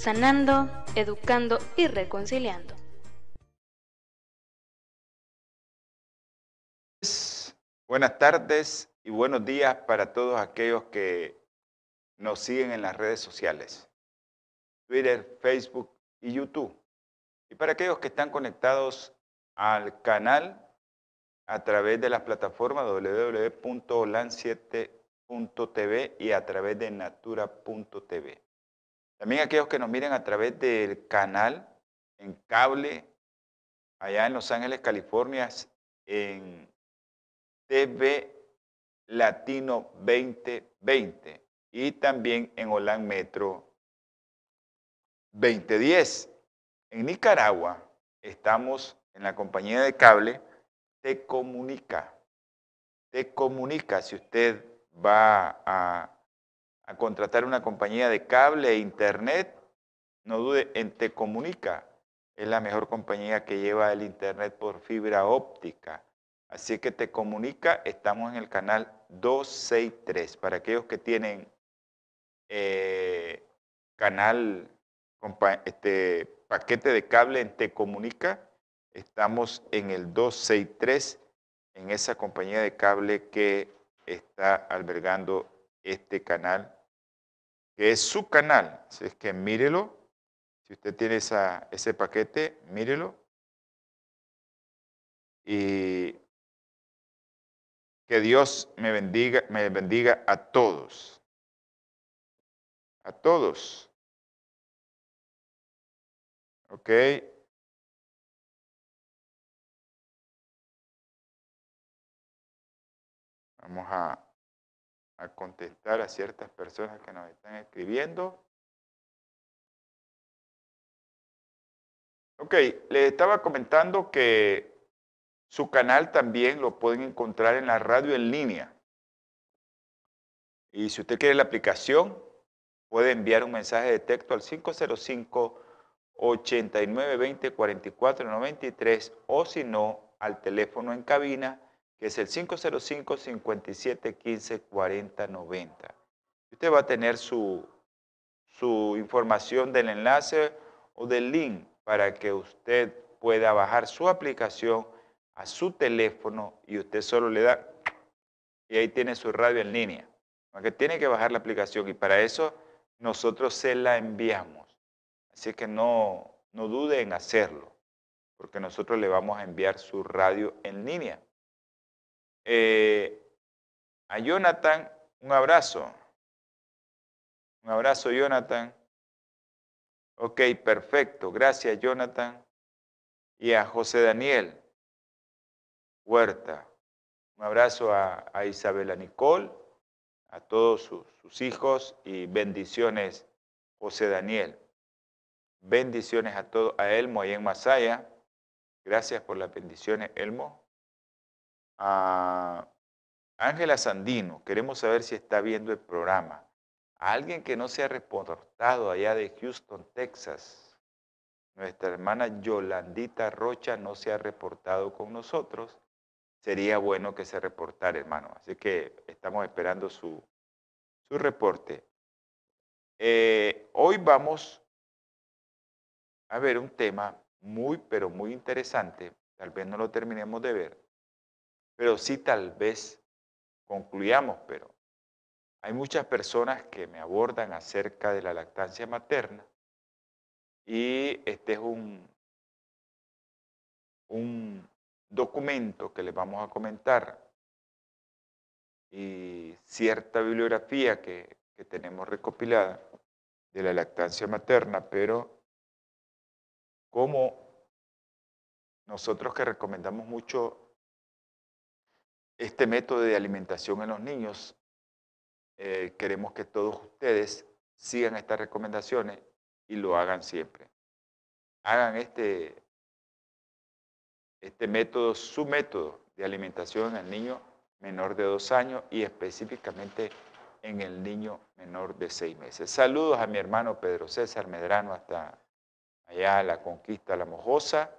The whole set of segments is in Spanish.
sanando, educando y reconciliando. Buenas tardes y buenos días para todos aquellos que nos siguen en las redes sociales, Twitter, Facebook y YouTube. Y para aquellos que están conectados al canal a través de las plataformas www.holan7 TV y a través de natura.tv. También aquellos que nos miren a través del canal en cable allá en Los Ángeles, California, en TV Latino 2020 y también en Holan Metro 2010. En Nicaragua estamos en la compañía de cable Te Comunica. Te Comunica, si usted va a, contratar una compañía de cable e internet, no dude en Te Comunica. Es la mejor compañía que lleva el internet por fibra óptica. Así que Te Comunica, estamos en el canal 263. Para aquellos que tienen eh, canal, este paquete de cable en Te Comunica, estamos en el 263, en esa compañía de cable que está albergando este canal, que es su canal. Así es que mírelo. Si usted tiene esa, ese paquete, mírelo. Y que Dios me bendiga, me bendiga a todos. A todos. ¿Ok? Vamos a, contestar a ciertas personas que nos están escribiendo. Ok, le estaba comentando que su canal también lo pueden encontrar en la radio en línea. Y si usted quiere la aplicación, puede enviar un mensaje de texto al 505 8920 4493 o si no, al teléfono en cabina que es el 505-5715-4090. Usted va a tener su, su información del enlace o del link para que usted pueda bajar su aplicación a su teléfono y usted solo le da y ahí tiene su radio en línea. Aunque tiene que bajar la aplicación y para eso nosotros se la enviamos. Así que no, no dude en hacerlo, porque nosotros le vamos a enviar su radio en línea. Eh, a Jonathan, un abrazo. Un abrazo, Jonathan. Ok, perfecto. Gracias, Jonathan. Y a José Daniel Huerta. Un abrazo a, Isabela Nicole, a todos sus, hijos y bendiciones, José Daniel. Bendiciones a todo, a Elmo ahí en Masaya. Gracias por las bendiciones, Elmo a Ángela Sandino, queremos saber si está viendo el programa. A alguien que no se ha reportado allá de Houston, Texas. Nuestra hermana Yolandita Rocha no se ha reportado con nosotros. Sería bueno que se reportara, hermano. Así que estamos esperando su, su reporte. Eh, hoy vamos a ver un tema muy, pero muy interesante. Tal vez no lo terminemos de ver pero sí tal vez concluyamos, pero hay muchas personas que me abordan acerca de la lactancia materna y este es un, un documento que les vamos a comentar y cierta bibliografía que, que tenemos recopilada de la lactancia materna, pero como nosotros que recomendamos mucho este método de alimentación en los niños, eh, queremos que todos ustedes sigan estas recomendaciones y lo hagan siempre. Hagan este, este método, su método de alimentación en el niño menor de dos años y específicamente en el niño menor de seis meses. Saludos a mi hermano Pedro César Medrano hasta allá la conquista La Mojosa,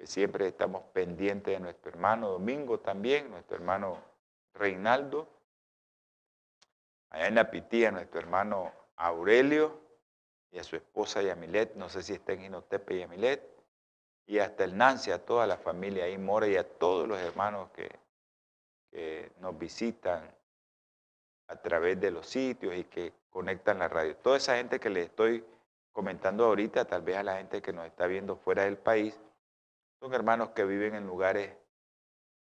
que siempre estamos pendientes de nuestro hermano Domingo también, nuestro hermano Reinaldo. Allá en la Pitía, nuestro hermano Aurelio y a su esposa Yamilet, no sé si está en Inotepe Yamilet, y hasta el Nancy, a toda la familia ahí, Mora, y a todos los hermanos que, que nos visitan a través de los sitios y que conectan la radio. Toda esa gente que le estoy comentando ahorita, tal vez a la gente que nos está viendo fuera del país, son hermanos que viven en lugares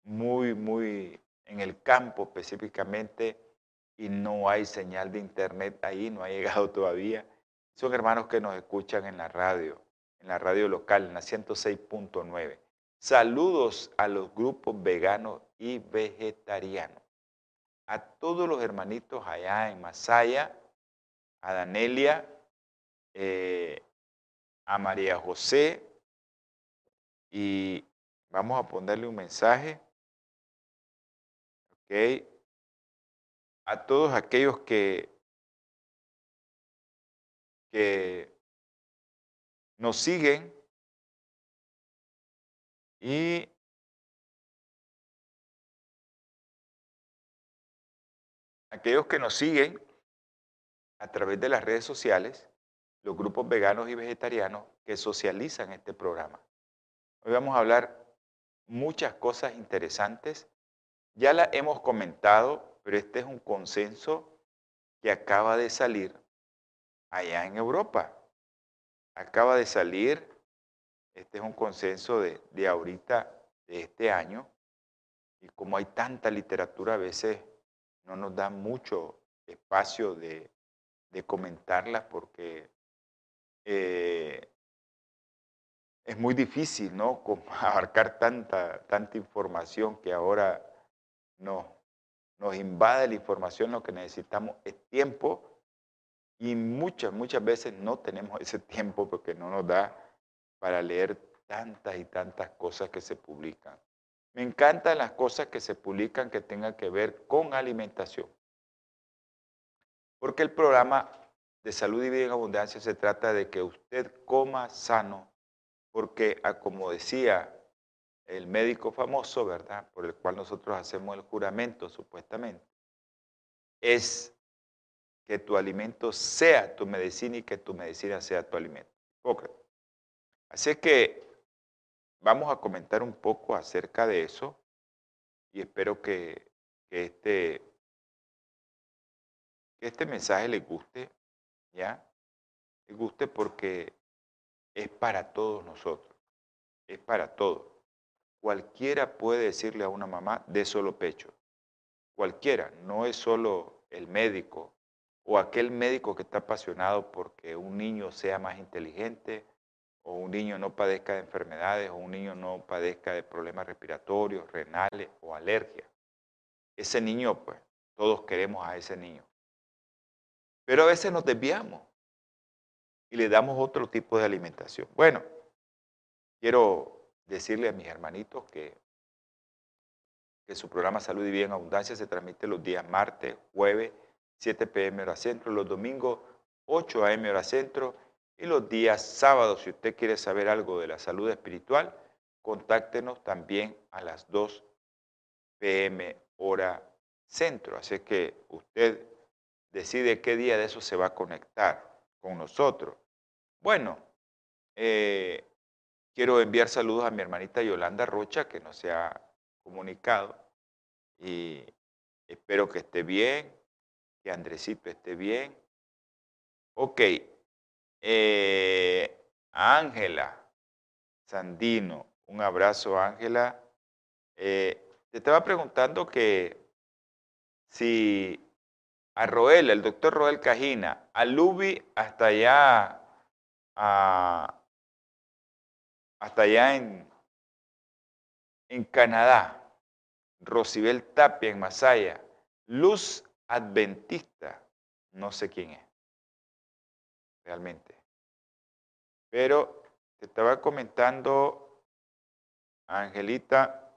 muy, muy en el campo específicamente y no hay señal de internet ahí, no ha llegado todavía. Son hermanos que nos escuchan en la radio, en la radio local, en la 106.9. Saludos a los grupos veganos y vegetarianos. A todos los hermanitos allá en Masaya, a Danelia, eh, a María José, y vamos a ponerle un mensaje. Ok. A todos aquellos que, que nos siguen y aquellos que nos siguen a través de las redes sociales, los grupos veganos y vegetarianos que socializan este programa. Hoy vamos a hablar muchas cosas interesantes. Ya la hemos comentado, pero este es un consenso que acaba de salir allá en Europa. Acaba de salir, este es un consenso de, de ahorita, de este año, y como hay tanta literatura, a veces no nos da mucho espacio de, de comentarla porque eh, es muy difícil, ¿no? abarcar tanta, tanta información que ahora nos, nos invade la información, lo que necesitamos es tiempo y muchas, muchas veces no tenemos ese tiempo porque no nos da para leer tantas y tantas cosas que se publican. Me encantan las cosas que se publican que tengan que ver con alimentación. Porque el programa de salud y vida en abundancia se trata de que usted coma sano porque ah, como decía el médico famoso, ¿verdad? Por el cual nosotros hacemos el juramento supuestamente, es que tu alimento sea tu medicina y que tu medicina sea tu alimento. Así que vamos a comentar un poco acerca de eso y espero que, este, que este mensaje les guste, ¿ya? Les guste porque es para todos nosotros, es para todos. Cualquiera puede decirle a una mamá de solo pecho, cualquiera, no es solo el médico o aquel médico que está apasionado porque un niño sea más inteligente o un niño no padezca de enfermedades o un niño no padezca de problemas respiratorios, renales o alergias. Ese niño, pues, todos queremos a ese niño. Pero a veces nos desviamos y le damos otro tipo de alimentación. Bueno, quiero decirle a mis hermanitos que, que su programa Salud y Vida en Abundancia se transmite los días martes, jueves, 7 pm hora centro, los domingos 8 am hora centro y los días sábados, si usted quiere saber algo de la salud espiritual, contáctenos también a las 2 pm hora centro. Así que usted decide qué día de eso se va a conectar con nosotros. Bueno, eh, quiero enviar saludos a mi hermanita Yolanda Rocha, que no se ha comunicado, y espero que esté bien, que Andresito esté bien. Ok, eh, Ángela Sandino, un abrazo Ángela. Eh, te estaba preguntando que si a Roel, el doctor Roel Cajina, a Lubi hasta allá, hasta allá en, en Canadá, Rosibel Tapia en Masaya, Luz Adventista, no sé quién es, realmente. Pero te estaba comentando, Angelita,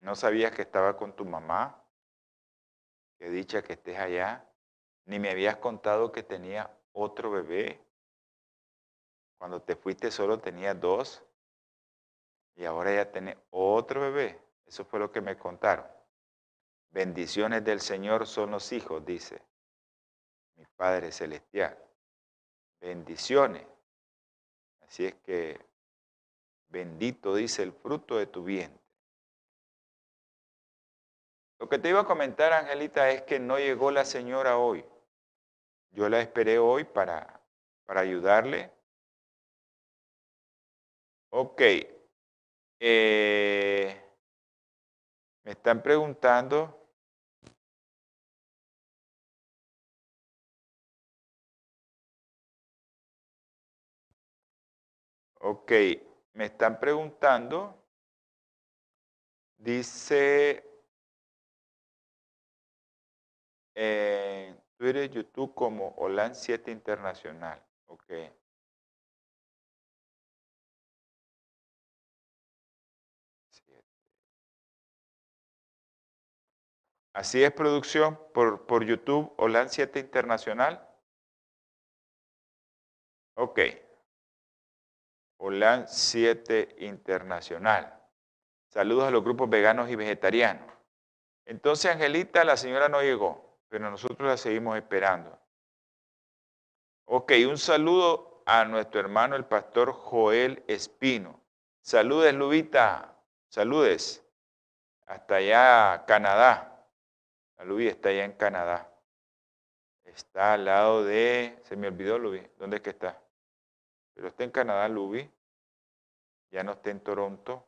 no sabías que estaba con tu mamá, que dicha que estés allá, ni me habías contado que tenía otro bebé. Cuando te fuiste solo tenía dos y ahora ya tiene otro bebé. Eso fue lo que me contaron. Bendiciones del Señor son los hijos, dice mi Padre Celestial. Bendiciones. Así es que bendito dice el fruto de tu vientre. Lo que te iba a comentar, Angelita, es que no llegó la señora hoy. Yo la esperé hoy para, para ayudarle. Ok. Eh, me están preguntando Ok, me están preguntando, dice en Twitter, YouTube como Holan 7 Internacional. Ok. Así es, producción, por, por YouTube, Holan 7 Internacional. Ok. Holan 7 Internacional. Saludos a los grupos veganos y vegetarianos. Entonces, Angelita, la señora no llegó, pero nosotros la seguimos esperando. Ok, un saludo a nuestro hermano el pastor Joel Espino. Saludes, Lubita. Saludes. Hasta allá, Canadá. La Lubi está allá en Canadá. Está al lado de... Se me olvidó, Lubi. ¿Dónde es que está? pero está en Canadá, Luby, ya no está en Toronto.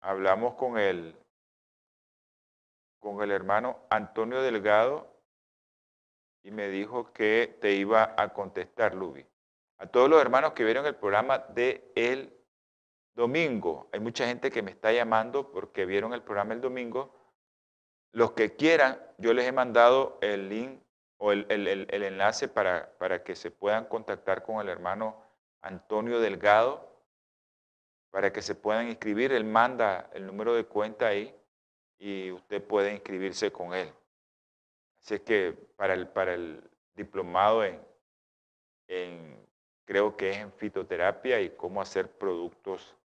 Hablamos con el, con el hermano Antonio Delgado y me dijo que te iba a contestar, Luby. A todos los hermanos que vieron el programa de el domingo, hay mucha gente que me está llamando porque vieron el programa el domingo. Los que quieran, yo les he mandado el link o el, enlace para, para, que se puedan contactar con el hermano Antonio Delgado, para que se puedan inscribir. Él manda el número de cuenta ahí y usted puede inscribirse con él. Así es que para el, para el diplomado en, en, creo que es en fitoterapia y cómo hacer productos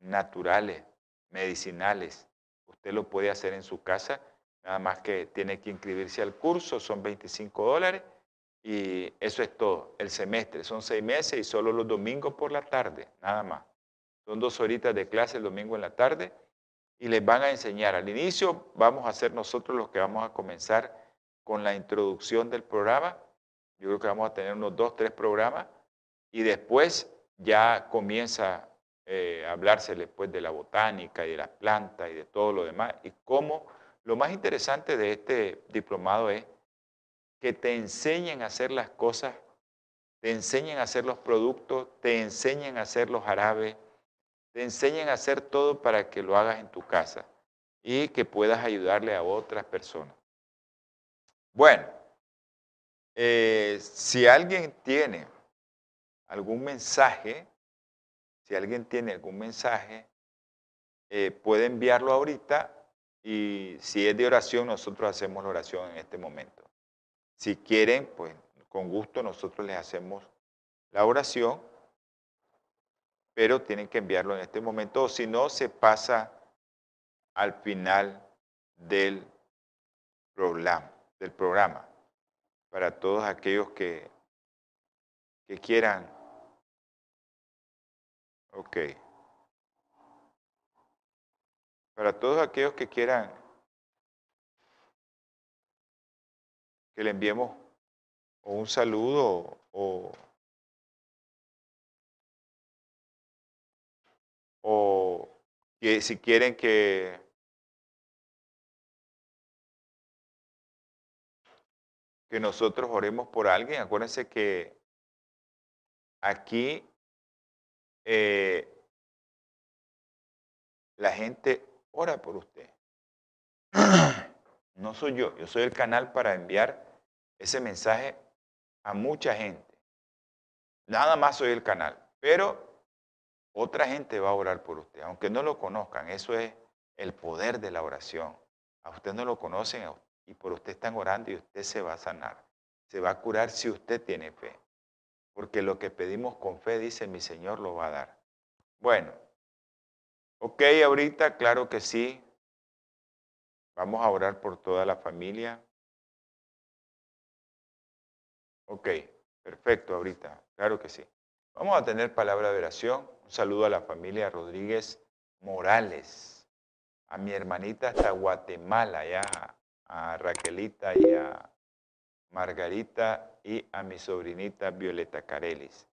naturales, medicinales, usted lo puede hacer en su casa Nada más que tiene que inscribirse al curso, son 25 dólares y eso es todo. El semestre son seis meses y solo los domingos por la tarde, nada más. Son dos horitas de clase el domingo en la tarde y les van a enseñar. Al inicio vamos a ser nosotros los que vamos a comenzar con la introducción del programa. Yo creo que vamos a tener unos dos, tres programas y después ya comienza eh, a hablarse después de la botánica y de las plantas y de todo lo demás y cómo lo más interesante de este diplomado es que te enseñen a hacer las cosas, te enseñen a hacer los productos, te enseñen a hacer los jarabes, te enseñen a hacer todo para que lo hagas en tu casa y que puedas ayudarle a otras personas. Bueno, eh, si alguien tiene algún mensaje, si alguien tiene algún mensaje, eh, puede enviarlo ahorita y si es de oración, nosotros hacemos la oración en este momento. Si quieren, pues con gusto nosotros les hacemos la oración, pero tienen que enviarlo en este momento, o si no, se pasa al final del programa, del programa para todos aquellos que, que quieran. Ok. Para todos aquellos que quieran que le enviemos un saludo o, o que si quieren que que nosotros oremos por alguien, acuérdense que aquí eh, la gente ora por usted. No soy yo, yo soy el canal para enviar ese mensaje a mucha gente. Nada más soy el canal. Pero otra gente va a orar por usted, aunque no lo conozcan. Eso es el poder de la oración. A usted no lo conocen y por usted están orando y usted se va a sanar. Se va a curar si usted tiene fe. Porque lo que pedimos con fe, dice mi Señor, lo va a dar. Bueno, ok, ahorita, claro que sí. Vamos a orar por toda la familia. Ok, perfecto, ahorita, claro que sí. Vamos a tener palabra de oración. Un saludo a la familia Rodríguez Morales, a mi hermanita hasta Guatemala, ya, a Raquelita y a Margarita y a mi sobrinita Violeta Carelis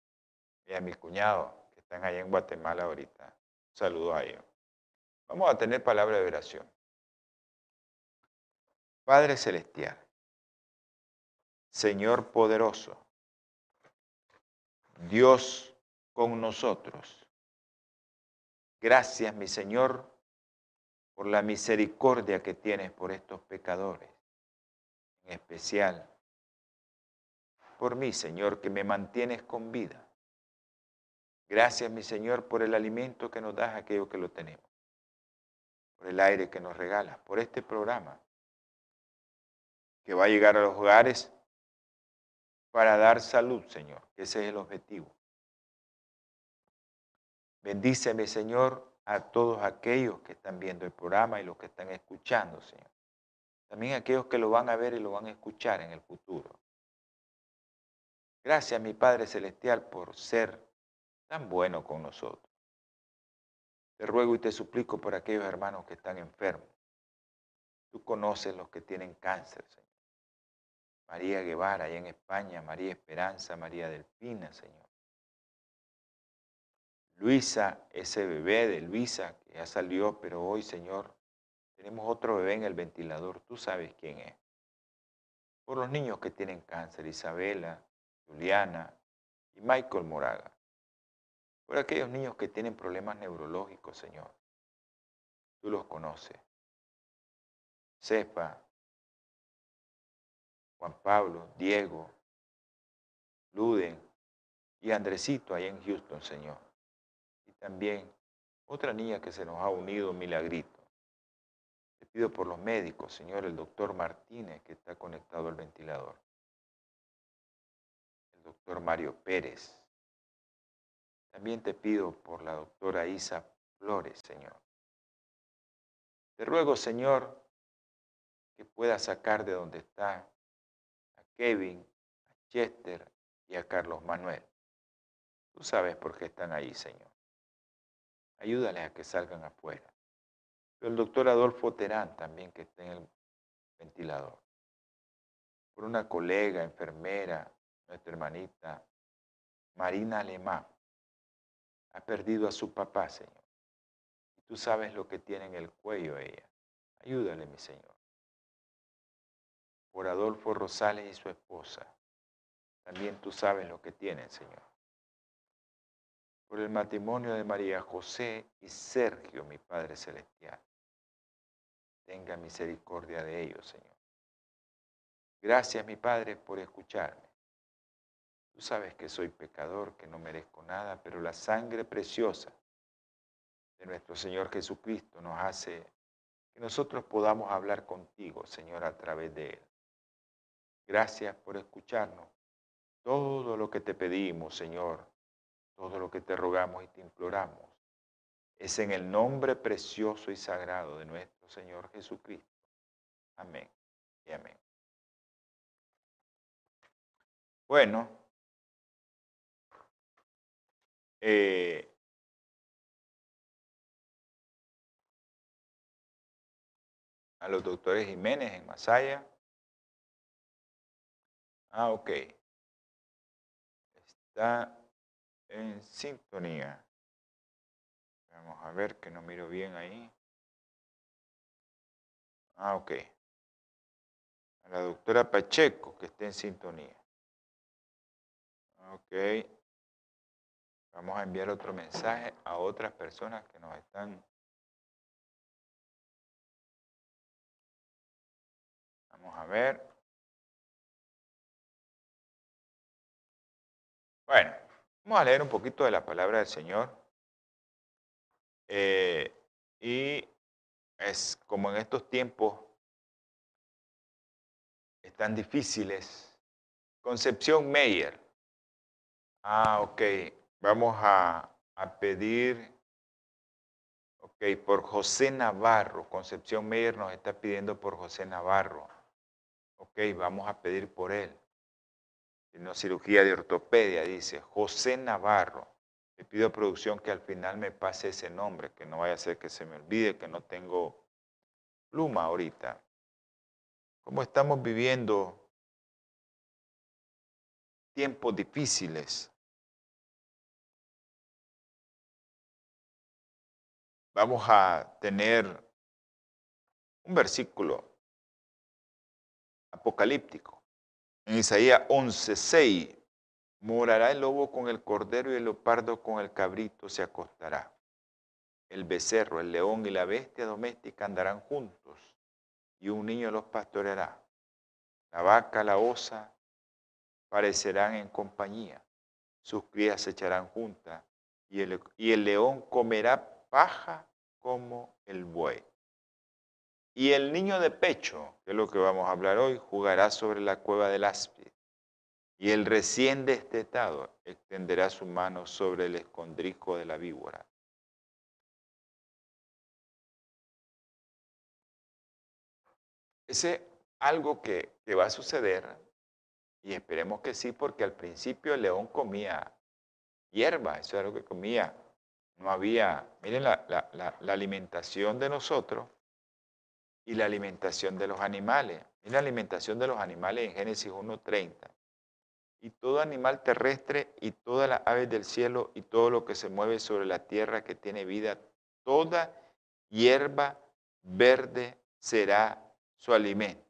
y a mi cuñado que están allá en Guatemala ahorita. Un saludo a ellos. Vamos a tener palabra de oración. Padre Celestial, Señor poderoso, Dios con nosotros. Gracias, mi Señor, por la misericordia que tienes por estos pecadores, en especial por mí, Señor, que me mantienes con vida. Gracias, mi Señor, por el alimento que nos das a aquellos que lo tenemos, por el aire que nos regalas, por este programa que va a llegar a los hogares para dar salud, Señor, que ese es el objetivo. Bendíceme, Señor, a todos aquellos que están viendo el programa y los que están escuchando, Señor. También aquellos que lo van a ver y lo van a escuchar en el futuro. Gracias, mi Padre Celestial, por ser tan bueno con nosotros. Te ruego y te suplico por aquellos hermanos que están enfermos. Tú conoces los que tienen cáncer, Señor. María Guevara, allá en España, María Esperanza, María Delfina, Señor. Luisa, ese bebé de Luisa que ya salió, pero hoy, Señor, tenemos otro bebé en el ventilador. Tú sabes quién es. Por los niños que tienen cáncer, Isabela, Juliana y Michael Moraga. Por aquellos niños que tienen problemas neurológicos, Señor. Tú los conoces. Sepa, Juan Pablo, Diego, Luden y Andresito ahí en Houston, Señor. También otra niña que se nos ha unido, Milagrito. Te pido por los médicos, Señor, el doctor Martínez que está conectado al ventilador. El doctor Mario Pérez. También te pido por la doctora Isa Flores, Señor. Te ruego, Señor, que pueda sacar de donde está Kevin, a Chester y a Carlos Manuel. Tú sabes por qué están ahí, Señor. Ayúdales a que salgan afuera. El doctor Adolfo Terán también que está en el ventilador. Por una colega, enfermera, nuestra hermanita Marina Alemán. Ha perdido a su papá, Señor. Y tú sabes lo que tiene en el cuello ella. Ayúdale, mi Señor por Adolfo Rosales y su esposa. También tú sabes lo que tienen, Señor. Por el matrimonio de María José y Sergio, mi Padre Celestial. Tenga misericordia de ellos, Señor. Gracias, mi Padre, por escucharme. Tú sabes que soy pecador, que no merezco nada, pero la sangre preciosa de nuestro Señor Jesucristo nos hace que nosotros podamos hablar contigo, Señor, a través de Él. Gracias por escucharnos. Todo lo que te pedimos, Señor, todo lo que te rogamos y te imploramos, es en el nombre precioso y sagrado de nuestro Señor Jesucristo. Amén y amén. Bueno, eh, a los doctores Jiménez en Masaya, Ah, ok. Está en sintonía. Vamos a ver que no miro bien ahí. Ah, ok. A la doctora Pacheco, que esté en sintonía. Ok. Vamos a enviar otro mensaje a otras personas que nos están... Vamos a ver. Bueno, Vamos a leer un poquito de la palabra del Señor. Eh, y es como en estos tiempos están difíciles. Concepción Meyer. Ah, ok. Vamos a, a pedir, ok, por José Navarro. Concepción Meyer nos está pidiendo por José Navarro. Ok, vamos a pedir por él. Una cirugía de ortopedia, dice José Navarro. Le pido a producción que al final me pase ese nombre, que no vaya a ser que se me olvide, que no tengo pluma ahorita. ¿Cómo estamos viviendo tiempos difíciles? Vamos a tener un versículo apocalíptico. En Isaías 11:6 Morará el lobo con el cordero y el leopardo con el cabrito se acostará. El becerro, el león y la bestia doméstica andarán juntos y un niño los pastoreará. La vaca, la osa parecerán en compañía. Sus crías se echarán juntas y el, y el león comerá paja como el buey. Y el niño de pecho, que es lo que vamos a hablar hoy, jugará sobre la cueva del áspid y el recién destetado extenderá su mano sobre el escondrijo de la víbora. Ese algo que, va a suceder, y esperemos que sí, porque al principio el león comía hierba, eso era lo que comía. No había, miren la alimentación de nosotros y la alimentación de los animales. Miren la alimentación de los animales en Génesis 1.30 y todo animal terrestre y todas las aves del cielo y todo lo que se mueve sobre la tierra que tiene vida, toda hierba verde será su alimento.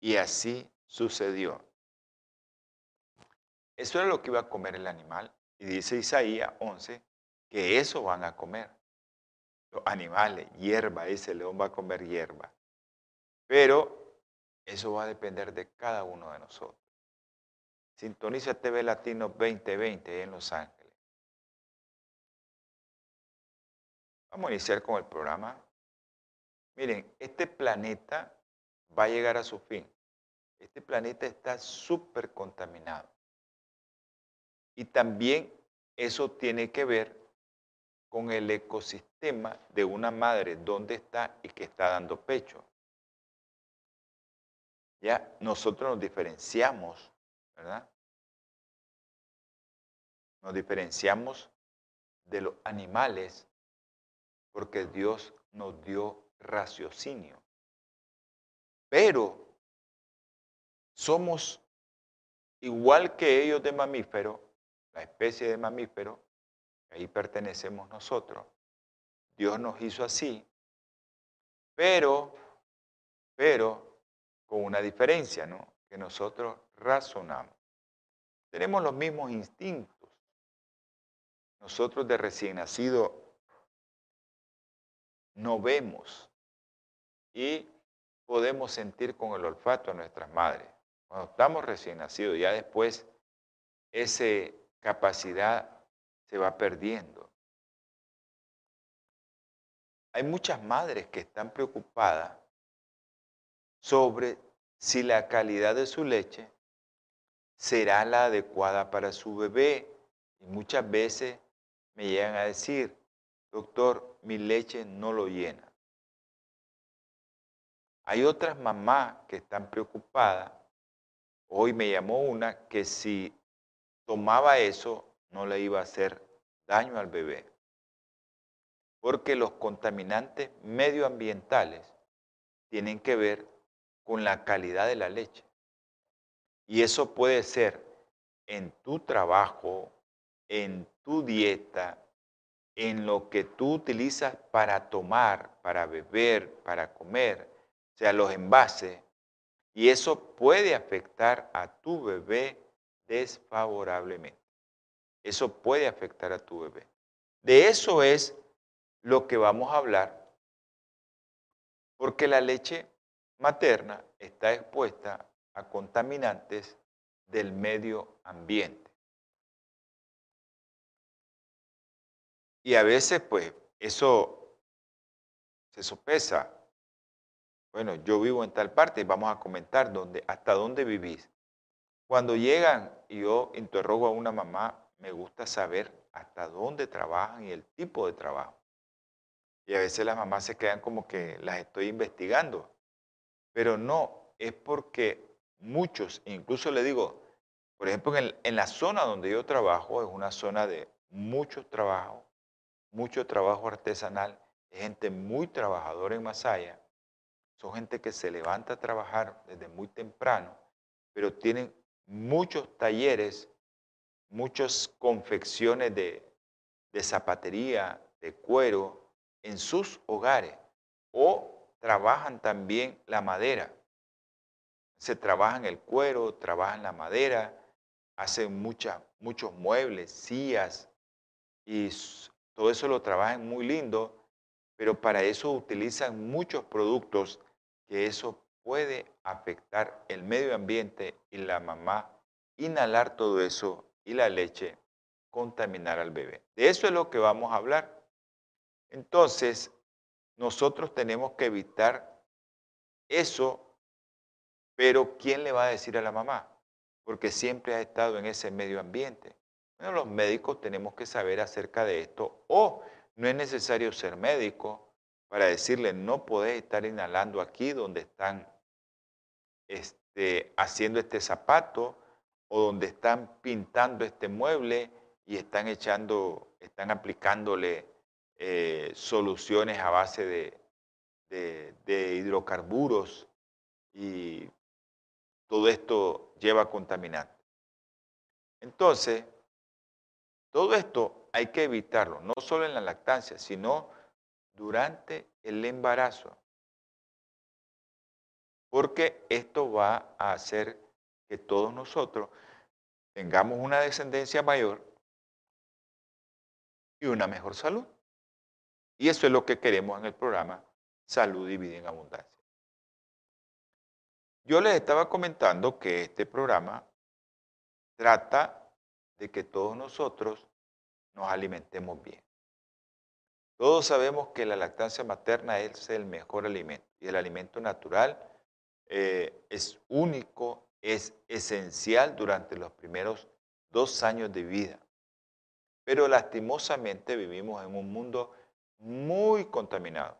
Y así sucedió. Eso era lo que iba a comer el animal. Y dice Isaías 11 que eso van a comer. Animales, hierba, ese león va a comer hierba. Pero eso va a depender de cada uno de nosotros. Sintoniza TV Latino 2020 en Los Ángeles. Vamos a iniciar con el programa. Miren, este planeta va a llegar a su fin. Este planeta está súper contaminado. Y también eso tiene que ver con el ecosistema de una madre, dónde está y que está dando pecho. Ya nosotros nos diferenciamos ¿verdad? Nos diferenciamos de los animales porque Dios nos dio raciocinio. Pero somos igual que ellos de mamífero, la especie de mamífero, ahí pertenecemos nosotros. Dios nos hizo así, pero, pero con una diferencia, ¿no? Que nosotros razonamos. Tenemos los mismos instintos. Nosotros de recién nacido no vemos y podemos sentir con el olfato a nuestras madres. Cuando estamos recién nacidos, ya después esa capacidad se va perdiendo. Hay muchas madres que están preocupadas sobre si la calidad de su leche será la adecuada para su bebé. Y muchas veces me llegan a decir, doctor, mi leche no lo llena. Hay otras mamás que están preocupadas. Hoy me llamó una que si tomaba eso no le iba a hacer daño al bebé. Porque los contaminantes medioambientales tienen que ver con la calidad de la leche. Y eso puede ser en tu trabajo, en tu dieta, en lo que tú utilizas para tomar, para beber, para comer, o sea, los envases. Y eso puede afectar a tu bebé desfavorablemente. Eso puede afectar a tu bebé. De eso es lo que vamos a hablar, porque la leche materna está expuesta a contaminantes del medio ambiente. Y a veces, pues, eso se sopesa. Bueno, yo vivo en tal parte y vamos a comentar dónde, hasta dónde vivís. Cuando llegan y yo interrogo a una mamá, me gusta saber hasta dónde trabajan y el tipo de trabajo. Y a veces las mamás se quedan como que las estoy investigando. Pero no, es porque muchos, incluso le digo, por ejemplo, en, la zona donde yo trabajo es una zona de mucho trabajo, mucho trabajo artesanal, es gente muy trabajadora en Masaya, son gente que se levanta a trabajar desde muy temprano, pero tienen muchos talleres, muchas confecciones de, de zapatería, de cuero, en sus hogares, o trabajan también la madera. Se trabaja en el cuero, trabajan la madera, hacen muchos muebles, sillas, y todo eso lo trabajan muy lindo, pero para eso utilizan muchos productos que eso puede afectar el medio ambiente y la mamá inhalar todo eso y la leche contaminar al bebé. De eso es lo que vamos a hablar. Entonces, nosotros tenemos que evitar eso, pero ¿quién le va a decir a la mamá? Porque siempre ha estado en ese medio ambiente. Bueno, los médicos tenemos que saber acerca de esto o no es necesario ser médico para decirle no podés estar inhalando aquí donde están este, haciendo este zapato o donde están pintando este mueble y están echando, están aplicándole eh, soluciones a base de, hidrocarburos y todo esto lleva contaminante. Entonces, todo esto hay que evitarlo, no solo en la lactancia, sino durante el embarazo. Porque esto va a hacer que todos nosotros tengamos una descendencia mayor y una mejor salud. Y eso es lo que queremos en el programa Salud y Vida en Abundancia. Yo les estaba comentando que este programa trata de que todos nosotros nos alimentemos bien. Todos sabemos que la lactancia materna es el mejor alimento y el alimento natural eh, es único, es esencial durante los primeros dos años de vida. Pero lastimosamente vivimos en un mundo muy contaminado.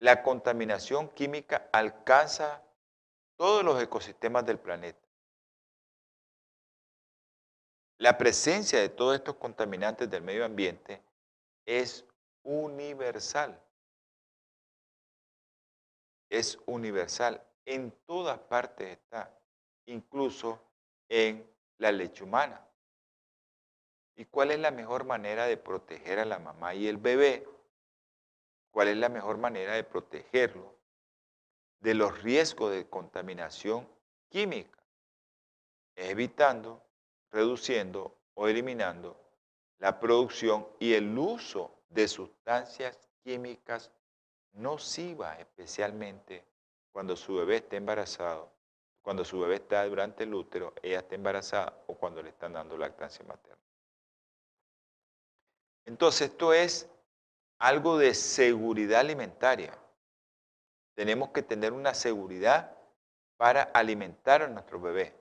La contaminación química alcanza todos los ecosistemas del planeta. La presencia de todos estos contaminantes del medio ambiente es universal. Es universal. En todas partes está, incluso en la leche humana. ¿Y cuál es la mejor manera de proteger a la mamá y el bebé? ¿Cuál es la mejor manera de protegerlo de los riesgos de contaminación química? Evitando reduciendo o eliminando la producción y el uso de sustancias químicas nocivas, especialmente cuando su bebé está embarazado, cuando su bebé está durante el útero, ella está embarazada o cuando le están dando lactancia materna. Entonces, esto es algo de seguridad alimentaria. Tenemos que tener una seguridad para alimentar a nuestro bebé.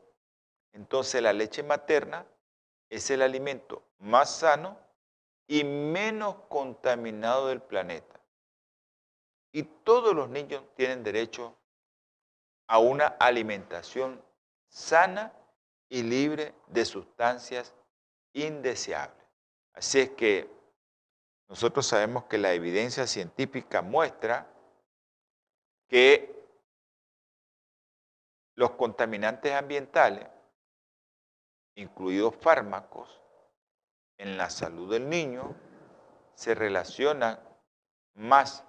Entonces la leche materna es el alimento más sano y menos contaminado del planeta. Y todos los niños tienen derecho a una alimentación sana y libre de sustancias indeseables. Así es que nosotros sabemos que la evidencia científica muestra que los contaminantes ambientales incluidos fármacos, en la salud del niño se relacionan más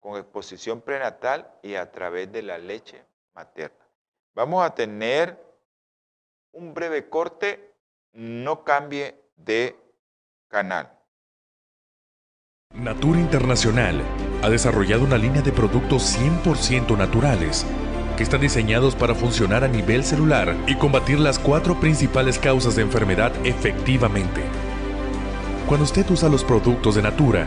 con exposición prenatal y a través de la leche materna. Vamos a tener un breve corte, no cambie de canal. Natura Internacional ha desarrollado una línea de productos 100% naturales que están diseñados para funcionar a nivel celular y combatir las cuatro principales causas de enfermedad efectivamente. Cuando usted usa los productos de Natura,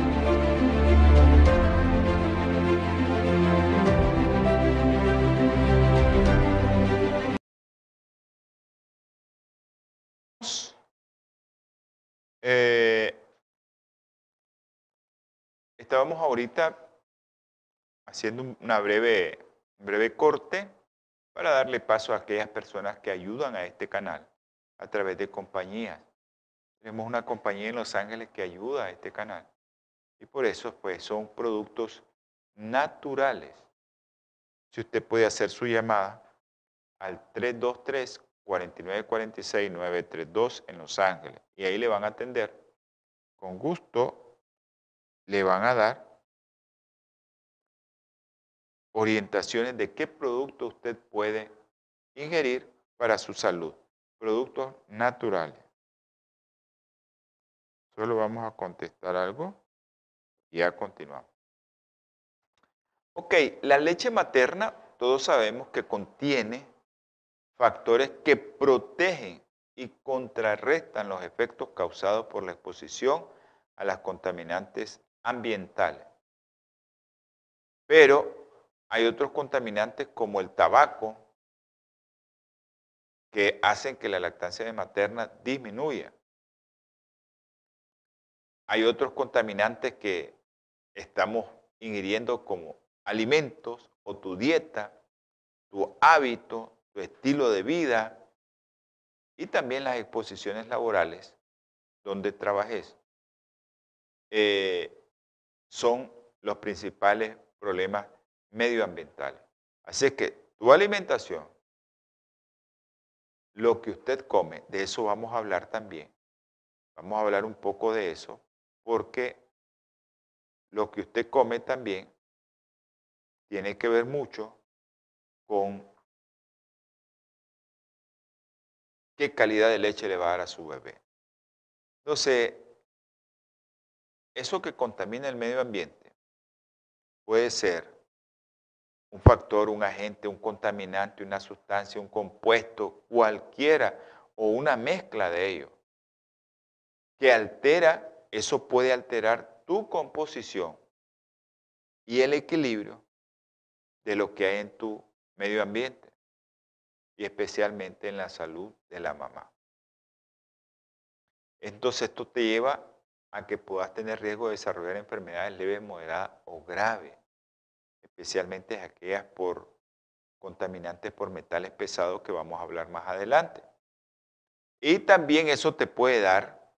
Eh, estábamos ahorita haciendo una breve, breve corte para darle paso a aquellas personas que ayudan a este canal a través de compañías. Tenemos una compañía en Los Ángeles que ayuda a este canal. Y por eso, pues, son productos naturales. Si usted puede hacer su llamada al 323-4946-932 en Los Ángeles. Y ahí le van a atender. Con gusto le van a dar orientaciones de qué producto usted puede ingerir para su salud. Productos naturales. Solo vamos a contestar algo y ya continuamos. Ok, la leche materna, todos sabemos que contiene factores que protegen y contrarrestan los efectos causados por la exposición a las contaminantes ambientales. Pero hay otros contaminantes como el tabaco que hacen que la lactancia materna disminuya. Hay otros contaminantes que estamos ingiriendo como alimentos o tu dieta, tu hábito, tu estilo de vida y también las exposiciones laborales donde trabajes. Eh, son los principales problemas medioambientales. Así que tu alimentación, lo que usted come, de eso vamos a hablar también. Vamos a hablar un poco de eso, porque lo que usted come también tiene que ver mucho con qué calidad de leche le va a dar a su bebé. Entonces, eso que contamina el medio ambiente puede ser un factor, un agente, un contaminante, una sustancia, un compuesto, cualquiera o una mezcla de ellos, que altera, eso puede alterar tu composición y el equilibrio de lo que hay en tu medio ambiente y especialmente en la salud de la mamá. Entonces esto te lleva a que puedas tener riesgo de desarrollar enfermedades leves, moderadas o graves especialmente aquellas por contaminantes por metales pesados que vamos a hablar más adelante. Y también eso te puede dar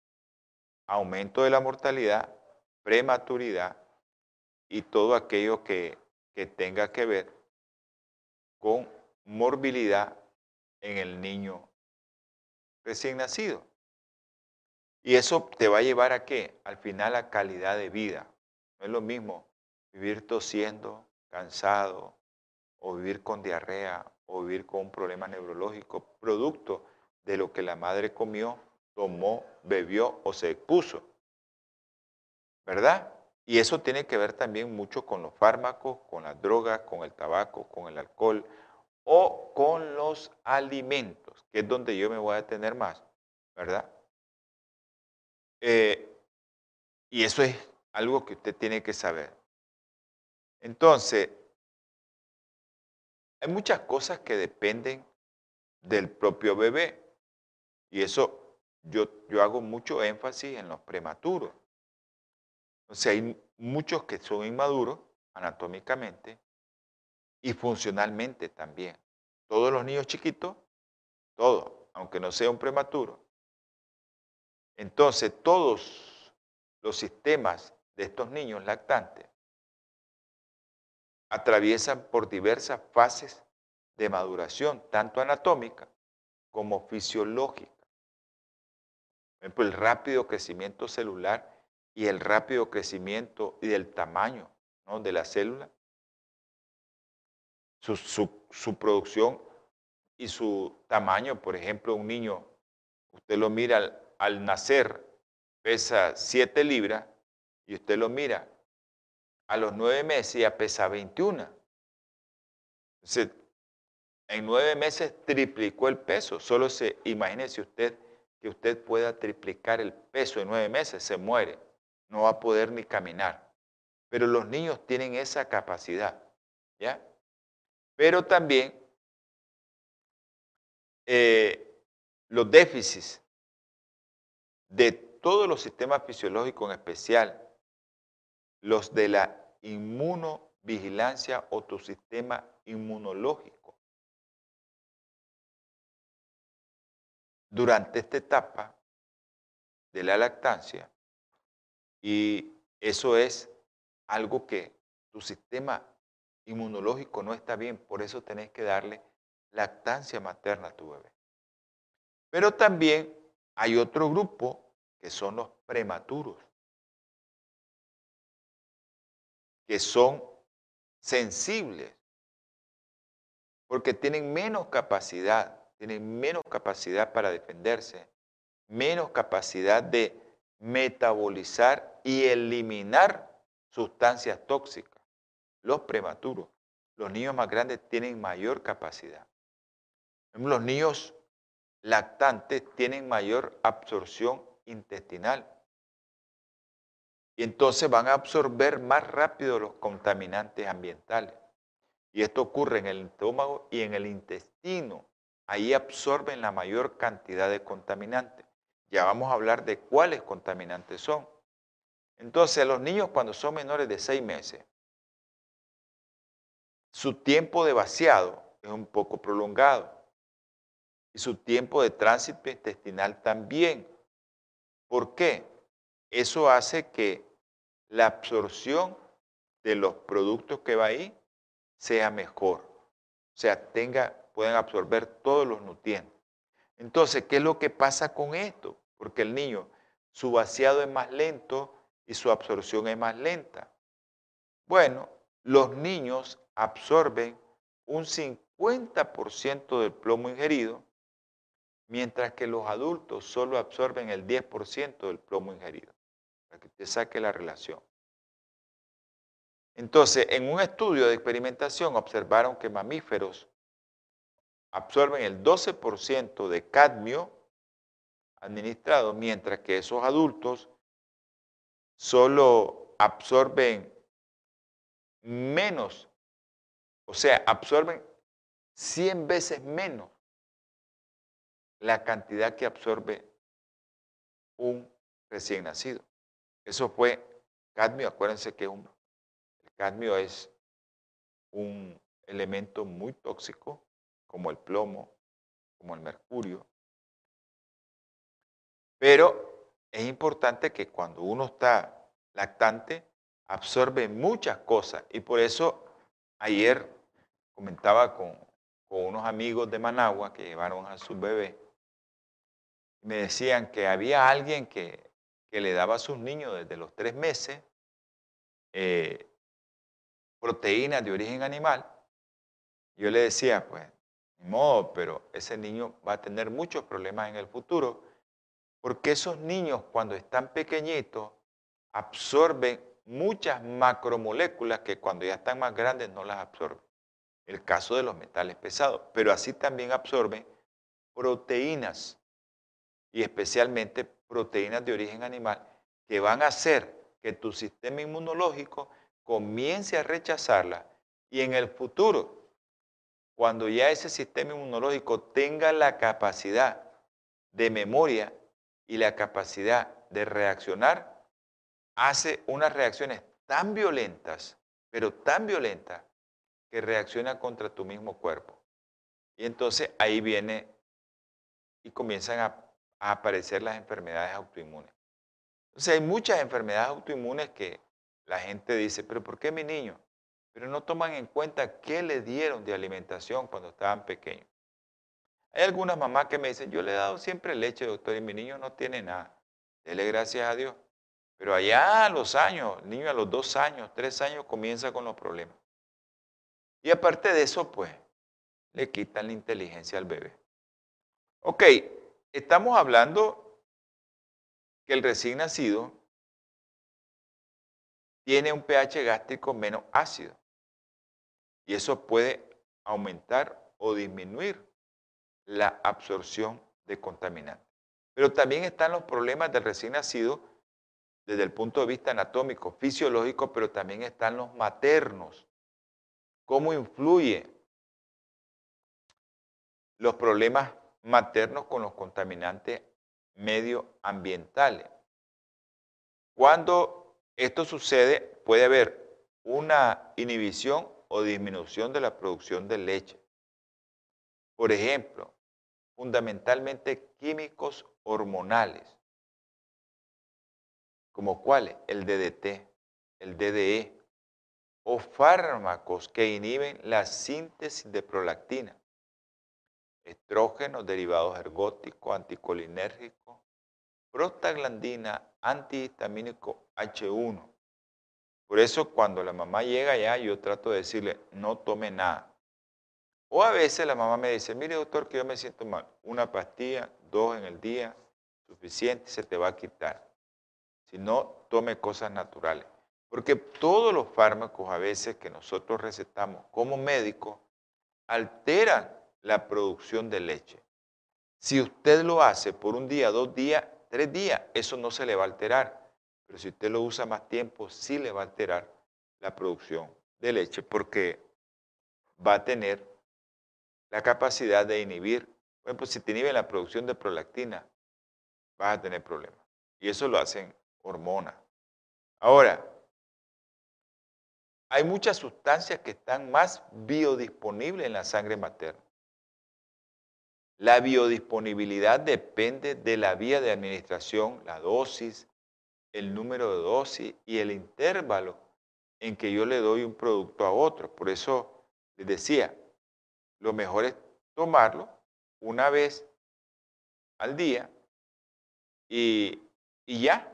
aumento de la mortalidad, prematuridad y todo aquello que, que tenga que ver con morbilidad en el niño recién nacido. Y eso te va a llevar a qué? Al final a calidad de vida. No es lo mismo vivir tosiendo, cansado, o vivir con diarrea, o vivir con un problema neurológico, producto de lo que la madre comió, tomó, bebió o se expuso. ¿Verdad? Y eso tiene que ver también mucho con los fármacos, con las drogas, con el tabaco, con el alcohol o con los alimentos, que es donde yo me voy a detener más, ¿verdad? Eh, y eso es algo que usted tiene que saber. Entonces, hay muchas cosas que dependen del propio bebé. Y eso yo, yo hago mucho énfasis en los prematuros. O sea, hay muchos que son inmaduros anatómicamente y funcionalmente también. Todos los niños chiquitos, todos, aunque no sea un prematuro. Entonces, todos los sistemas de estos niños lactantes atraviesan por diversas fases de maduración, tanto anatómica como fisiológica. Por ejemplo, el rápido crecimiento celular y el rápido crecimiento y del tamaño de la célula, su, su producción y su tamaño, por ejemplo, un niño usted lo mira al, al nacer, pesa 7 libras, y usted lo mira a los 9 meses ya pesa 21. Entonces, en 9 meses triplicó el peso. Solo se imagínese usted que usted pueda triplicar el peso en 9 meses, se muere. No va a poder ni caminar. Pero los niños tienen esa capacidad. ¿Ya? Pero también eh, los déficits de todos los sistemas fisiológicos, en especial los de la inmunovigilancia o tu sistema inmunológico. Durante esta etapa de la lactancia, y eso es algo que tu sistema inmunológico no está bien, por eso tenés que darle lactancia materna a tu bebé. Pero también hay otro grupo que son los prematuros, que son sensibles, porque tienen menos capacidad, tienen menos capacidad para defenderse, menos capacidad de metabolizar y eliminar sustancias tóxicas. Los prematuros, los niños más grandes tienen mayor capacidad. Los niños lactantes tienen mayor absorción intestinal. Y entonces van a absorber más rápido los contaminantes ambientales. Y esto ocurre en el estómago y en el intestino. Ahí absorben la mayor cantidad de contaminantes. Ya vamos a hablar de cuáles contaminantes son. Entonces, los niños cuando son menores de seis meses, su tiempo de vaciado es un poco prolongado y su tiempo de tránsito intestinal también. ¿Por qué? Eso hace que la absorción de los productos que va ahí sea mejor. O sea, tenga, pueden absorber todos los nutrientes. Entonces, ¿qué es lo que pasa con esto? Porque el niño, su vaciado es más lento y su absorción es más lenta. Bueno, los niños absorben un 50% del plomo ingerido mientras que los adultos solo absorben el 10% del plomo ingerido, para que usted saque la relación. Entonces, en un estudio de experimentación observaron que mamíferos absorben el 12% de cadmio administrado, mientras que esos adultos solo absorben menos, o sea, absorben 100 veces menos la cantidad que absorbe un recién nacido. Eso fue cadmio, acuérdense que un, el cadmio es un elemento muy tóxico, como el plomo, como el mercurio. Pero es importante que cuando uno está lactante, absorbe muchas cosas. Y por eso ayer comentaba con, unos amigos de Managua que llevaron a su bebé me decían que había alguien que, le daba a sus niños desde los tres meses eh, proteínas de origen animal. Yo le decía, pues, modo, pero ese niño va a tener muchos problemas en el futuro, porque esos niños cuando están pequeñitos absorben muchas macromoléculas que cuando ya están más grandes no las absorben. El caso de los metales pesados, pero así también absorben proteínas y especialmente proteínas de origen animal que van a hacer que tu sistema inmunológico comience a rechazarla y en el futuro, cuando ya ese sistema inmunológico tenga la capacidad de memoria y la capacidad de reaccionar, hace unas reacciones tan violentas, pero tan violentas, que reacciona contra tu mismo cuerpo. Y entonces ahí viene y comienzan a a aparecer las enfermedades autoinmunes. Entonces hay muchas enfermedades autoinmunes que la gente dice, pero ¿por qué mi niño? Pero no toman en cuenta qué le dieron de alimentación cuando estaban pequeños. Hay algunas mamás que me dicen, yo le he dado siempre leche, doctor, y mi niño no tiene nada. Dele gracias a Dios. Pero allá a los años, el niño a los dos años, tres años, comienza con los problemas. Y aparte de eso, pues, le quitan la inteligencia al bebé. Ok, estamos hablando que el recién nacido tiene un pH gástrico menos ácido. Y eso puede aumentar o disminuir la absorción de contaminantes. Pero también están los problemas del recién nacido desde el punto de vista anatómico, fisiológico, pero también están los maternos. ¿Cómo influye los problemas maternos con los contaminantes medioambientales? Cuando esto sucede, puede haber una inhibición o disminución de la producción de leche. Por ejemplo, fundamentalmente químicos hormonales, como cuáles, el DDT, el DDE, o fármacos que inhiben la síntesis de prolactina, estrógenos, derivados ergóticos, anticolinérgicos, prostaglandina, antihistamínico H1. Por eso cuando la mamá llega ya, yo trato de decirle, no tome nada. O a veces la mamá me dice, mire doctor, que yo me siento mal. Una pastilla, dos en el día, suficiente, se te va a quitar. Si no, tome cosas naturales. Porque todos los fármacos a veces que nosotros recetamos como médicos alteran la producción de leche. Si usted lo hace por un día, dos días, tres días, eso no se le va a alterar. Pero si usted lo usa más tiempo, sí le va a alterar la producción de leche porque va a tener la capacidad de inhibir, por ejemplo, si te inhibe la producción de prolactina, vas a tener problemas. Y eso lo hacen hormonas. Ahora, hay muchas sustancias que están más biodisponibles en la sangre materna. La biodisponibilidad depende de la vía de administración, la dosis, el número de dosis y el intervalo en que yo le doy un producto a otro. Por eso les decía, lo mejor es tomarlo una vez al día y, ya.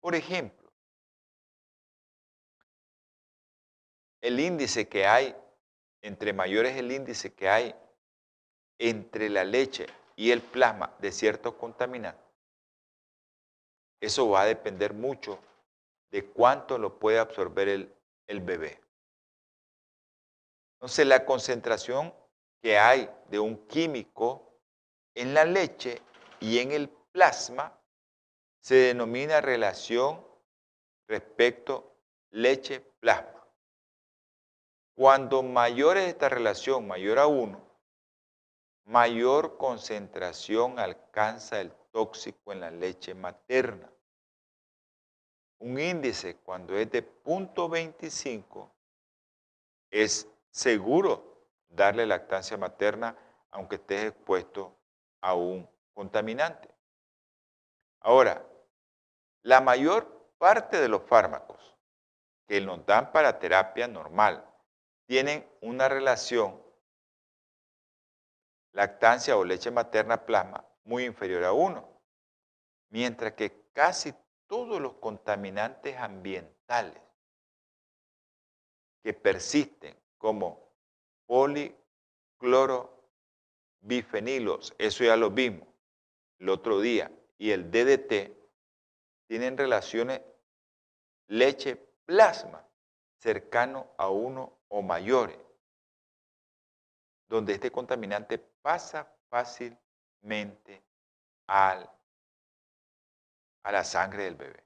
Por ejemplo, el índice que hay, entre mayores el índice que hay entre la leche y el plasma de ciertos contaminantes, eso va a depender mucho de cuánto lo puede absorber el, el bebé. Entonces, la concentración que hay de un químico en la leche y en el plasma se denomina relación respecto leche-plasma. Cuando mayor es esta relación, mayor a 1, mayor concentración alcanza el tóxico en la leche materna. Un índice cuando es de 0.25 es seguro darle lactancia materna aunque estés expuesto a un contaminante. Ahora, la mayor parte de los fármacos que nos dan para terapia normal tienen una relación lactancia o leche materna plasma muy inferior a 1, mientras que casi todos los contaminantes ambientales que persisten como policlorobifenilos, eso ya lo vimos el otro día, y el DDT, tienen relaciones leche-plasma cercano a uno o mayores, donde este contaminante pasa fácilmente al, a la sangre del bebé.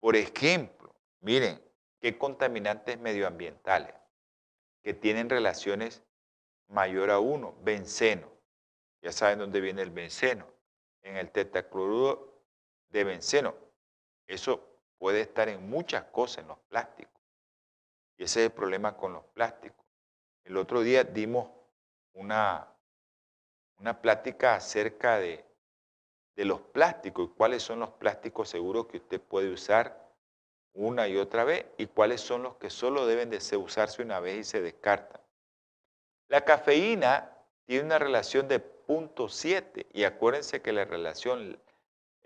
Por ejemplo, miren, qué contaminantes medioambientales que tienen relaciones mayor a uno, benceno. Ya saben dónde viene el benceno, en el tetacloruro de benceno. Eso puede estar en muchas cosas, en los plásticos. Y ese es el problema con los plásticos. El otro día dimos una, una plática acerca de, de los plásticos y cuáles son los plásticos seguros que usted puede usar una y otra vez y cuáles son los que solo deben de usarse una vez y se descartan. La cafeína tiene una relación de 0.7 y acuérdense que la relación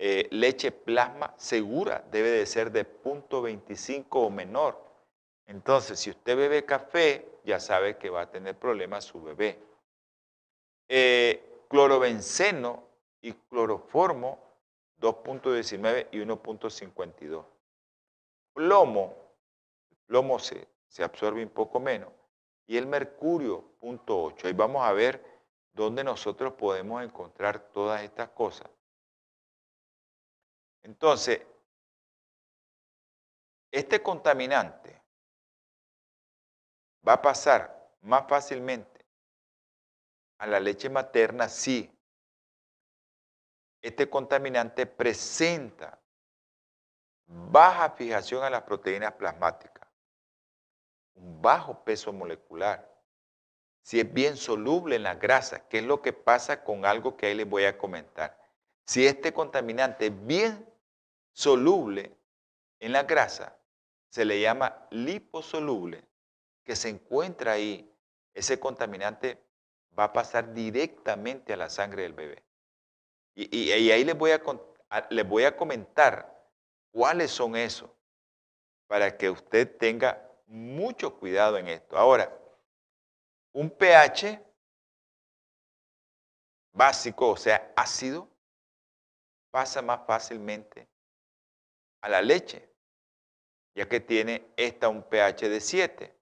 eh, leche-plasma segura debe de ser de 0.25 o menor. Entonces, si usted bebe café, ya sabe que va a tener problemas su bebé. Eh, clorobenceno y cloroformo 2.19 y 1.52. Plomo, plomo se, se absorbe un poco menos, y el mercurio, punto 8. Ahí vamos a ver dónde nosotros podemos encontrar todas estas cosas. Entonces, este contaminante va a pasar más fácilmente a la leche materna si este contaminante presenta baja fijación a las proteínas plasmáticas, un bajo peso molecular, si es bien soluble en la grasa, que es lo que pasa con algo que ahí les voy a comentar. Si este contaminante es bien soluble en la grasa, se le llama liposoluble, que se encuentra ahí, ese contaminante va a pasar directamente a la sangre del bebé. Y, ahí les voy, a, les voy a comentar cuáles son esos, para que usted tenga mucho cuidado en esto. Ahora, un pH básico, o sea, ácido, pasa más fácilmente a la leche, ya que tiene esta un pH de 7,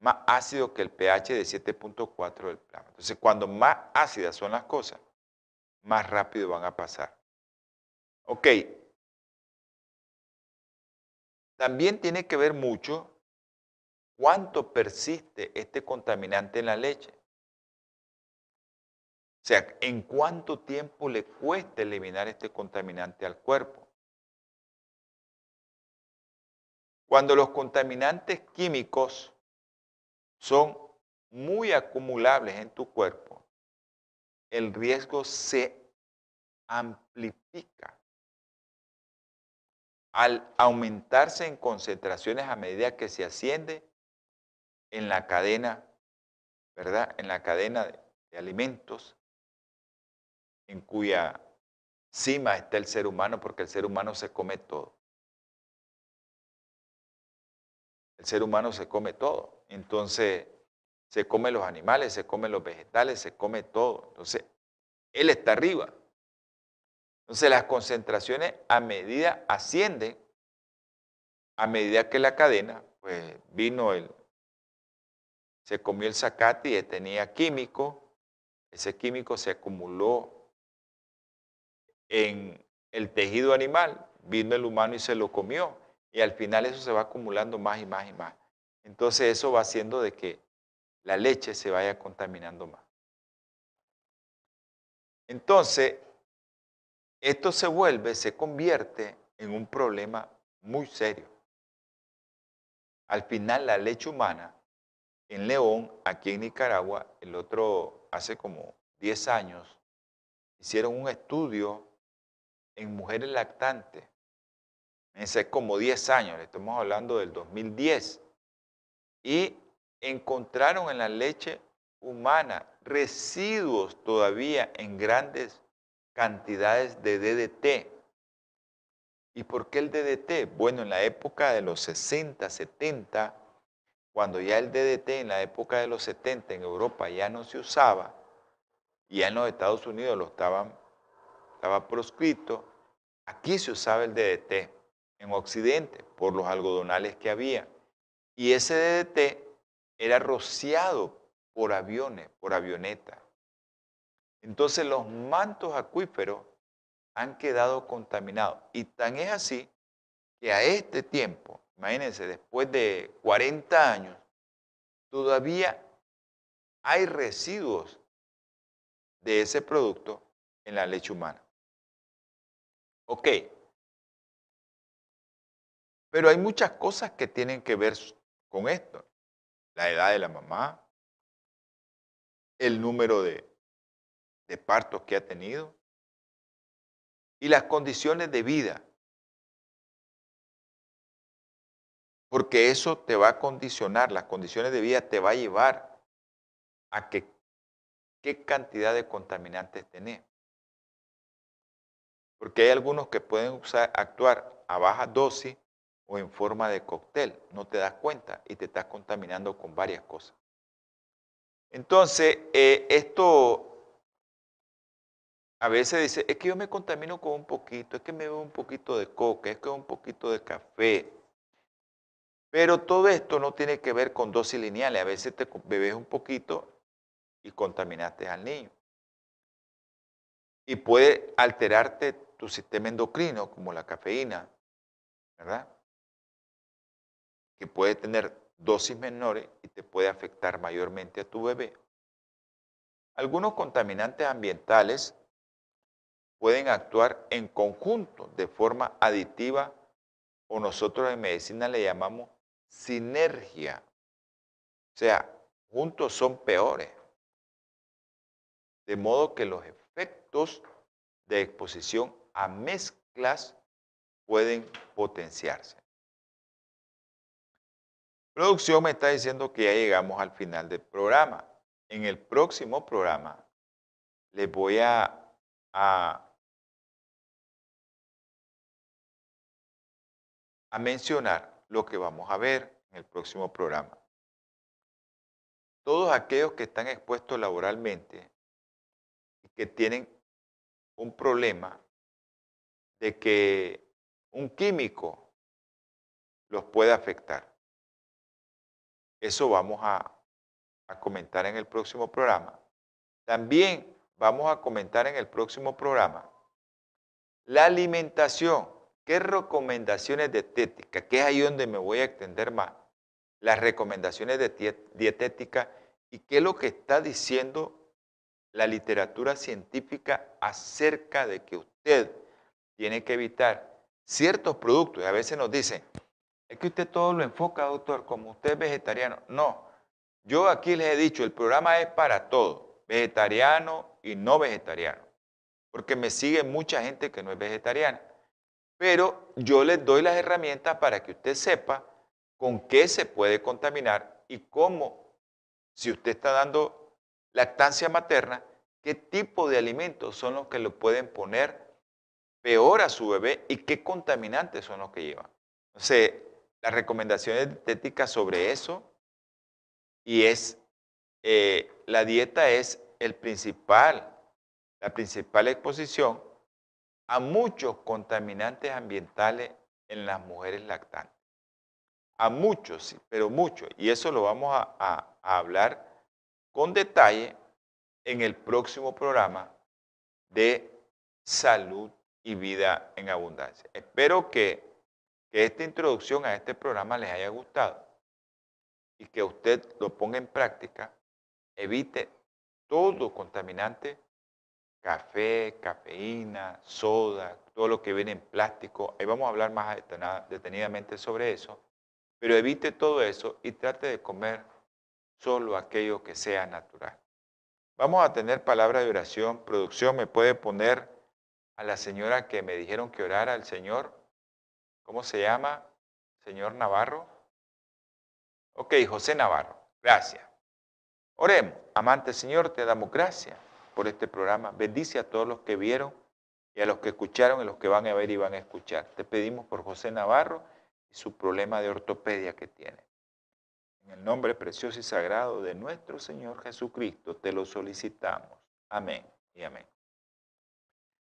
más ácido que el pH de 7.4 del plasma. Entonces, cuando más ácidas son las cosas, más rápido van a pasar. Ok. También tiene que ver mucho cuánto persiste este contaminante en la leche. O sea, en cuánto tiempo le cuesta eliminar este contaminante al cuerpo. Cuando los contaminantes químicos son muy acumulables en tu cuerpo, el riesgo se amplifica. Al aumentarse en concentraciones a medida que se asciende en la cadena, ¿verdad? En la cadena de, alimentos, en cuya cima está el ser humano, porque el ser humano se come todo. El ser humano se come todo. Entonces, se come los animales, se come los vegetales, se come todo. Entonces, él está arriba. Entonces, las concentraciones a medida ascienden, a medida que la cadena, pues vino el, se comió el zacate y tenía químico, ese químico se acumuló en el tejido animal, vino el humano y se lo comió. Y al final eso se va acumulando más y más y más. Entonces eso va haciendo de que la leche se vaya contaminando más. Entonces, esto se vuelve, se convierte en un problema muy serio. Al final, la leche humana en León, aquí en Nicaragua, el otro, hace como 10 años, hicieron un estudio en mujeres lactantes hace como 10 años, estamos hablando del 2010, y encontraron en la leche humana residuos todavía en grandes cantidades de DDT. ¿Y por qué el DDT? Bueno, en la época de los 60, 70, cuando ya el DDT en la época de los 70 en Europa ya no se usaba, y ya en los Estados Unidos lo estaban, estaba proscrito, aquí se usaba el DDT en Occidente por los algodonales que había. Y ese DDT era rociado por aviones, por avioneta. Entonces los mantos acuíferos han quedado contaminados. Y tan es así que a este tiempo, imagínense, después de 40 años, todavía hay residuos de ese producto en la leche humana. Ok, pero hay muchas cosas que tienen que ver con esto. La edad de la mamá, el número de, partos que ha tenido y las condiciones de vida. Porque eso te va a condicionar, las condiciones de vida te va a llevar a que qué cantidad de contaminantes tenés. Porque hay algunos que pueden usar, actuar a baja dosis o en forma de cóctel. No te das cuenta y te estás contaminando con varias cosas. Entonces, eh, esto a veces dice, es que yo me contamino con un poquito, es que me bebo un poquito de coca, es que un poquito de café. Pero todo esto no tiene que ver con dosis lineales. A veces te bebes un poquito y contaminaste al niño. Y puede alterarte tu sistema endocrino, como la cafeína, ¿verdad? Que puede tener dosis menores y te puede afectar mayormente a tu bebé. Algunos contaminantes ambientales pueden actuar en conjunto de forma aditiva o nosotros en medicina le llamamos sinergia. O sea, juntos son peores. De modo que los efectos de exposición a mezclas pueden potenciarse. Producción me está diciendo que ya llegamos al final del programa. En el próximo programa les voy a, a, mencionar lo que vamos a ver en el próximo programa. Todos aquellos que están expuestos laboralmente y que tienen un problema de que un químico los puede afectar. Eso vamos a, comentar en el próximo programa. También vamos a comentar en el próximo programa la alimentación. ¿Qué recomendaciones dietéticas? Que es ahí donde me voy a extender más. Las recomendaciones de dietética y qué es lo que está diciendo la literatura científica acerca de que usted tiene que evitar ciertos productos. Y a veces nos dicen, es que usted todo lo enfoca, doctor, como usted es vegetariano. No, yo aquí les he dicho, el programa es para todo, vegetariano y no vegetariano, porque me sigue mucha gente que no es vegetariana. Pero yo les doy las herramientas para que usted sepa con qué se puede contaminar y cómo, si usted está dando lactancia materna, qué tipo de alimentos son los que lo pueden poner peor a su bebé y qué contaminantes son los que llevan. Entonces, las recomendaciones dietéticas sobre eso y es, eh, la dieta es el principal, la principal exposición a muchos contaminantes ambientales en las mujeres lactantes. A muchos, pero muchos. Y eso lo vamos a hablar con detalle en el próximo programa de salud y vida en abundancia. Espero que, esta introducción a este programa les haya gustado y que usted lo ponga en práctica, evite todo contaminante, café, cafeína, soda, todo lo que viene en plástico. Ahí vamos a hablar más detenidamente sobre eso, pero evite todo eso y trate de comer solo aquello que sea natural. Vamos a tener palabra de oración. Producción, ¿me puede poner a la señora que me dijeron que orara al Señor? ¿Cómo se llama? Señor Navarro. Ok, José Navarro. Gracias. Oremos. Amante Señor, te damos gracias por este programa. Bendice a todos los que vieron y a los que escucharon y los que van a ver y van a escuchar. Te pedimos por José Navarro y su problema de ortopedia que tiene. En el nombre precioso y sagrado de nuestro Señor Jesucristo te lo solicitamos. Amén y amén.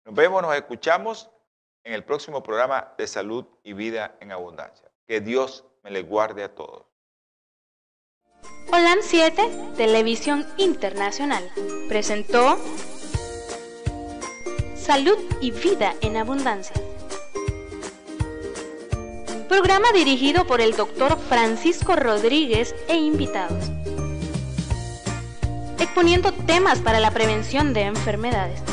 Nos vemos, nos escuchamos en el próximo programa de salud y vida en abundancia. Que Dios me le guarde a todos. Holan 7, Televisión Internacional, presentó Salud y Vida en Abundancia Programa dirigido por el doctor Francisco Rodríguez e invitados. Exponiendo temas para la prevención de enfermedades.